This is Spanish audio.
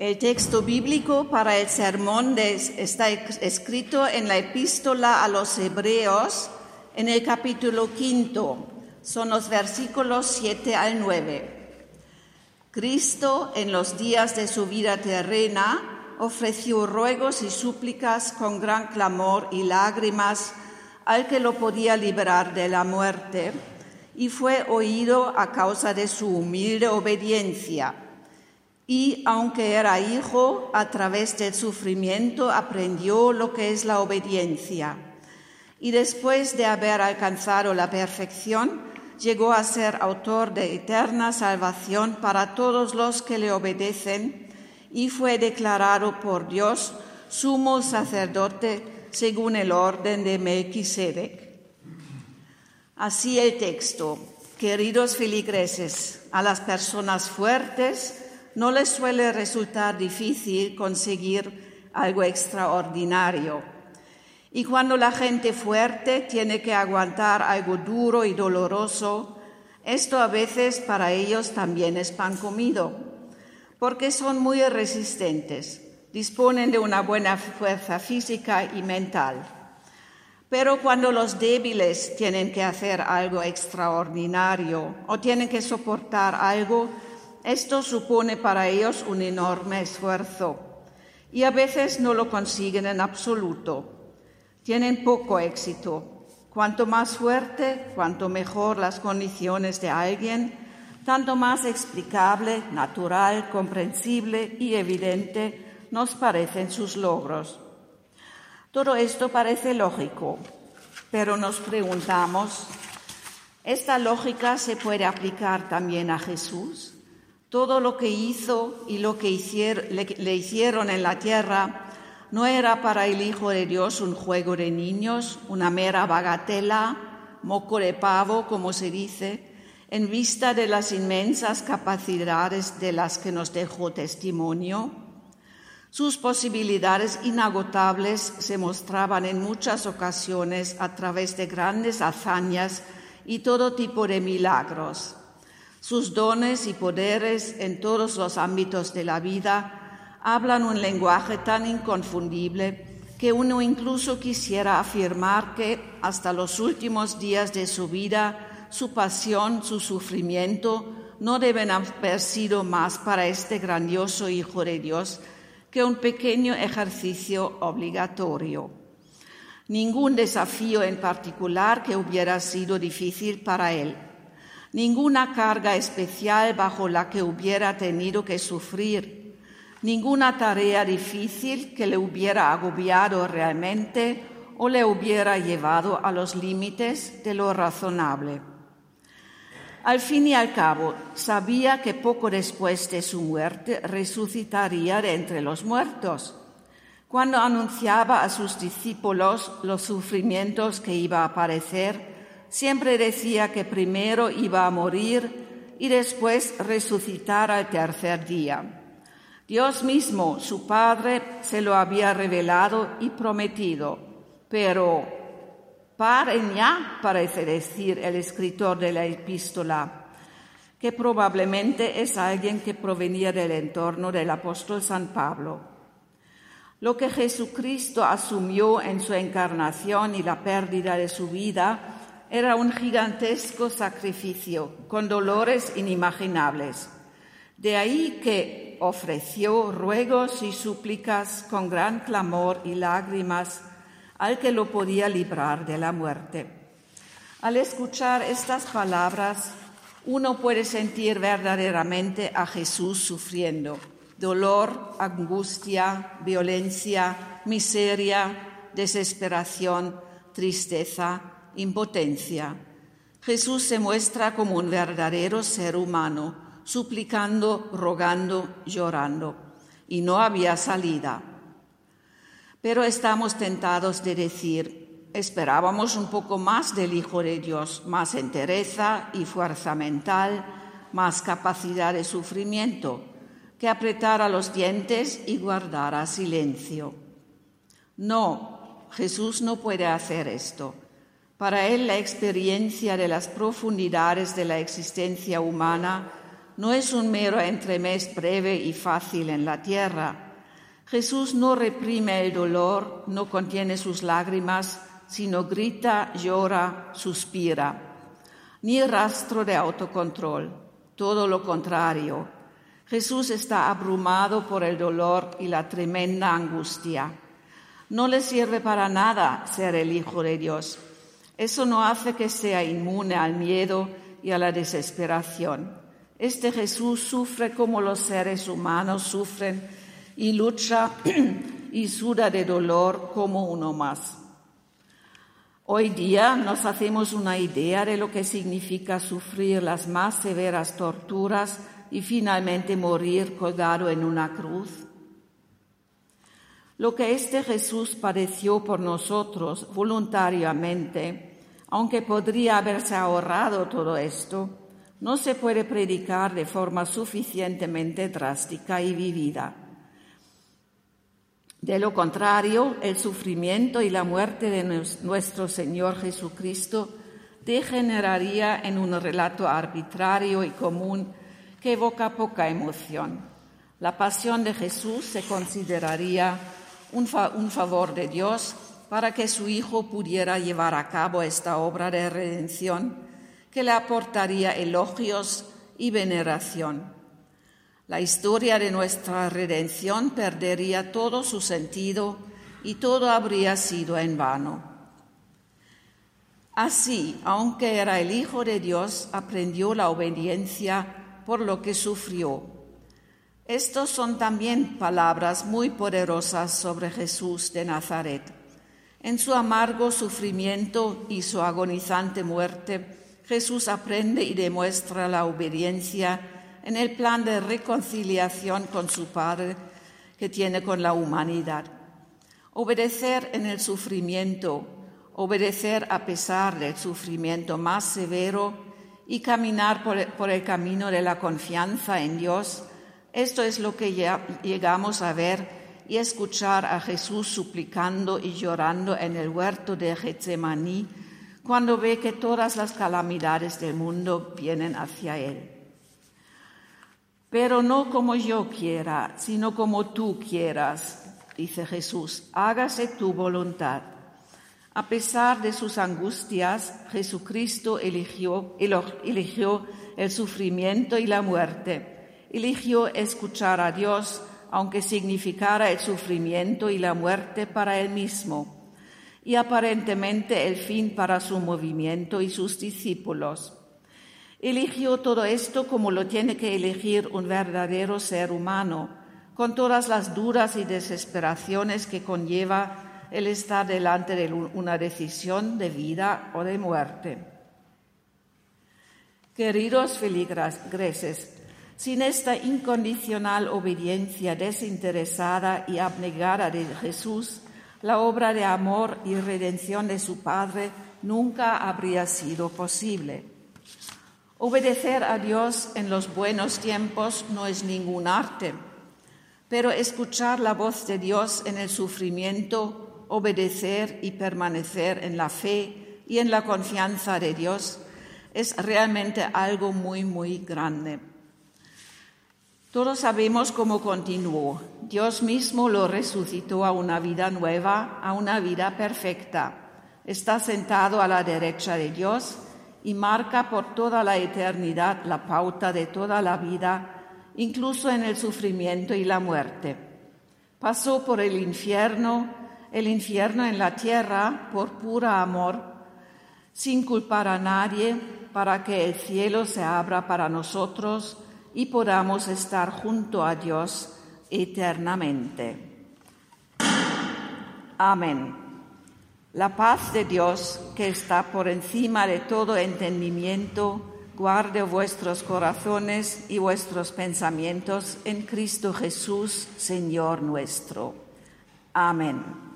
El texto bíblico para el sermón está escrito en la epístola a los hebreos en el capítulo quinto. Son los versículos 7 al 9. Cristo en los días de su vida terrena ofreció ruegos y súplicas con gran clamor y lágrimas al que lo podía librar de la muerte y fue oído a causa de su humilde obediencia y aunque era hijo, a través del sufrimiento aprendió lo que es la obediencia. Y después de haber alcanzado la perfección, llegó a ser autor de eterna salvación para todos los que le obedecen y fue declarado por Dios sumo sacerdote según el orden de Melquisedec. Así el texto. Queridos feligreses, a las personas fuertes, no les suele resultar difícil conseguir algo extraordinario. Y cuando la gente fuerte tiene que aguantar algo duro y doloroso, esto a veces para ellos también es pan comido, porque son muy resistentes, disponen de una buena fuerza física y mental. Pero cuando los débiles tienen que hacer algo extraordinario o tienen que soportar algo esto supone para ellos un enorme esfuerzo y a veces no lo consiguen en absoluto. Tienen poco éxito. Cuanto más fuerte, cuanto mejor las condiciones de alguien, tanto más explicable, natural, comprensible y evidente nos parecen sus logros. Todo esto parece lógico, pero nos preguntamos, ¿esta lógica se puede aplicar también a Jesús? Todo lo que hizo y lo que le, hicieron en la tierra no era para el Hijo de Dios un juego de niños, una mera bagatela, moco de pavo, como se dice, en vista de las inmensas capacidades de las que nos dejó testimonio. Sus posibilidades inagotables se mostraban en muchas ocasiones a través de grandes hazañas y todo tipo de milagros. Sus dones y poderes en todos los ámbitos de la vida hablan un lenguaje tan inconfundible que uno incluso quisiera afirmar que hasta los últimos días de su vida su pasión, su sufrimiento no deben haber sido más para este grandioso Hijo de Dios que un pequeño ejercicio obligatorio. Ningún desafío en particular que hubiera sido difícil para él ninguna carga especial bajo la que hubiera tenido que sufrir, ninguna tarea difícil que le hubiera agobiado realmente o le hubiera llevado a los límites de lo razonable. Al fin y al cabo, sabía que poco después de su muerte resucitaría de entre los muertos. Cuando anunciaba a sus discípulos los sufrimientos que iba a padecer, siempre decía que primero iba a morir y después resucitar al tercer día. Dios mismo, su Padre, se lo había revelado y prometido, pero paren ya, parece decir el escritor de la epístola, que probablemente es alguien que provenía del entorno del apóstol San Pablo. Lo que Jesucristo asumió en su encarnación y la pérdida de su vida era un gigantesco sacrificio con dolores inimaginables. De ahí que ofreció ruegos y súplicas con gran clamor y lágrimas al que lo podía librar de la muerte. Al escuchar estas palabras, uno puede sentir verdaderamente a Jesús sufriendo dolor, angustia, violencia, miseria, desesperación, tristeza, impotencia. Jesús se muestra como un verdadero ser humano, suplicando, rogando, llorando, y no había salida. Pero estamos tentados de decir, esperábamos un poco más del Hijo de Dios, más entereza y fuerza mental, más capacidad de sufrimiento, que apretara los dientes y guardara silencio. No, Jesús no puede hacer esto. Para él la experiencia de las profundidades de la existencia humana no es un mero entremés breve y fácil en la tierra. Jesús no reprime el dolor, no contiene sus lágrimas, sino grita, llora, suspira. Ni rastro de autocontrol, todo lo contrario. Jesús está abrumado por el dolor y la tremenda angustia. No le sirve para nada ser el Hijo de Dios. Eso no hace que sea inmune al miedo y a la desesperación. Este Jesús sufre como los seres humanos sufren y lucha y suda de dolor como uno más. Hoy día nos hacemos una idea de lo que significa sufrir las más severas torturas y finalmente morir colgado en una cruz. Lo que este Jesús padeció por nosotros voluntariamente, aunque podría haberse ahorrado todo esto, no se puede predicar de forma suficientemente drástica y vivida. De lo contrario, el sufrimiento y la muerte de nuestro Señor Jesucristo degeneraría en un relato arbitrario y común que evoca poca emoción. La pasión de Jesús se consideraría un, favor de Dios para que su Hijo pudiera llevar a cabo esta obra de redención que le aportaría elogios y veneración. La historia de nuestra redención perdería todo su sentido y todo habría sido en vano. Así, aunque era el Hijo de Dios, aprendió la obediencia por lo que sufrió estos son también palabras muy poderosas sobre Jesús de Nazaret. En su amargo sufrimiento y su agonizante muerte, Jesús aprende y demuestra la obediencia en el plan de reconciliación con su Padre que tiene con la humanidad. Obedecer en el sufrimiento, obedecer a pesar del sufrimiento más severo y caminar por el camino de la confianza en Dios esto es lo que llegamos a ver y escuchar a Jesús suplicando y llorando en el huerto de Getsemaní cuando ve que todas las calamidades del mundo vienen hacia él. Pero no como yo quiera, sino como tú quieras, dice Jesús, hágase tu voluntad. A pesar de sus angustias, Jesucristo eligió, eligió el sufrimiento y la muerte eligió escuchar a Dios, aunque significara el sufrimiento y la muerte para él mismo, y aparentemente el fin para su movimiento y sus discípulos. Eligió todo esto como lo tiene que elegir un verdadero ser humano, con todas las dudas y desesperaciones que conlleva el estar delante de una decisión de vida o de muerte. Queridos feligreses, sin esta incondicional obediencia desinteresada y abnegada de Jesús, la obra de amor y redención de su Padre nunca habría sido posible. Obedecer a Dios en los buenos tiempos no es ningún arte, pero escuchar la voz de Dios en el sufrimiento, obedecer y permanecer en la fe y en la confianza de Dios es realmente algo muy, muy grande. Todos sabemos cómo continuó. Dios mismo lo resucitó a una vida nueva, a una vida perfecta. Está sentado a la derecha de Dios y marca por toda la eternidad la pauta de toda la vida, incluso en el sufrimiento y la muerte. Pasó por el infierno, el infierno en la tierra, por pura amor, sin culpar a nadie, para que el cielo se abra para nosotros y podamos estar junto a Dios eternamente. Amén. La paz de Dios, que está por encima de todo entendimiento, guarde vuestros corazones y vuestros pensamientos en Cristo Jesús, Señor nuestro. Amén.